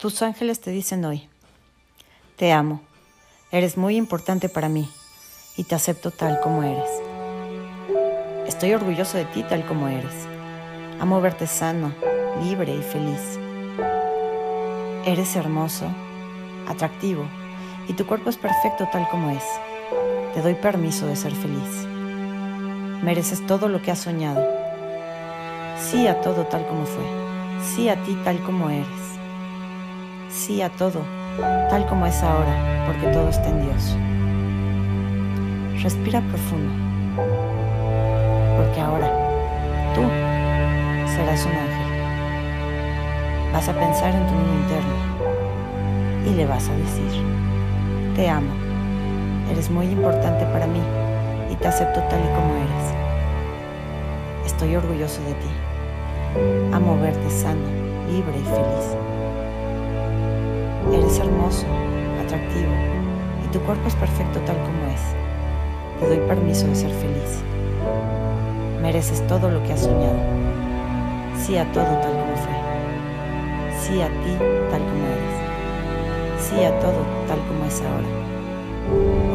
Tus ángeles te dicen hoy, te amo, eres muy importante para mí y te acepto tal como eres. Estoy orgulloso de ti tal como eres. Amo verte sano, libre y feliz. Eres hermoso, atractivo y tu cuerpo es perfecto tal como es. Te doy permiso de ser feliz. Mereces todo lo que has soñado. Sí a todo tal como fue. Sí a ti tal como eres. Sí a todo tal como es ahora, porque todo está en Dios. Respira profundo, porque ahora tú serás un ángel. Vas a pensar en tu niño interno y le vas a decir, te amo, eres muy importante para mí y te acepto tal y como eres. Estoy orgulloso de ti. Amo verte sano, libre y feliz. Eres hermoso, atractivo y tu cuerpo es perfecto tal como es. Te doy permiso de ser feliz. Mereces todo lo que has soñado. Sí a todo tal como fue. Sí a ti tal como eres. Sí a todo tal como es ahora.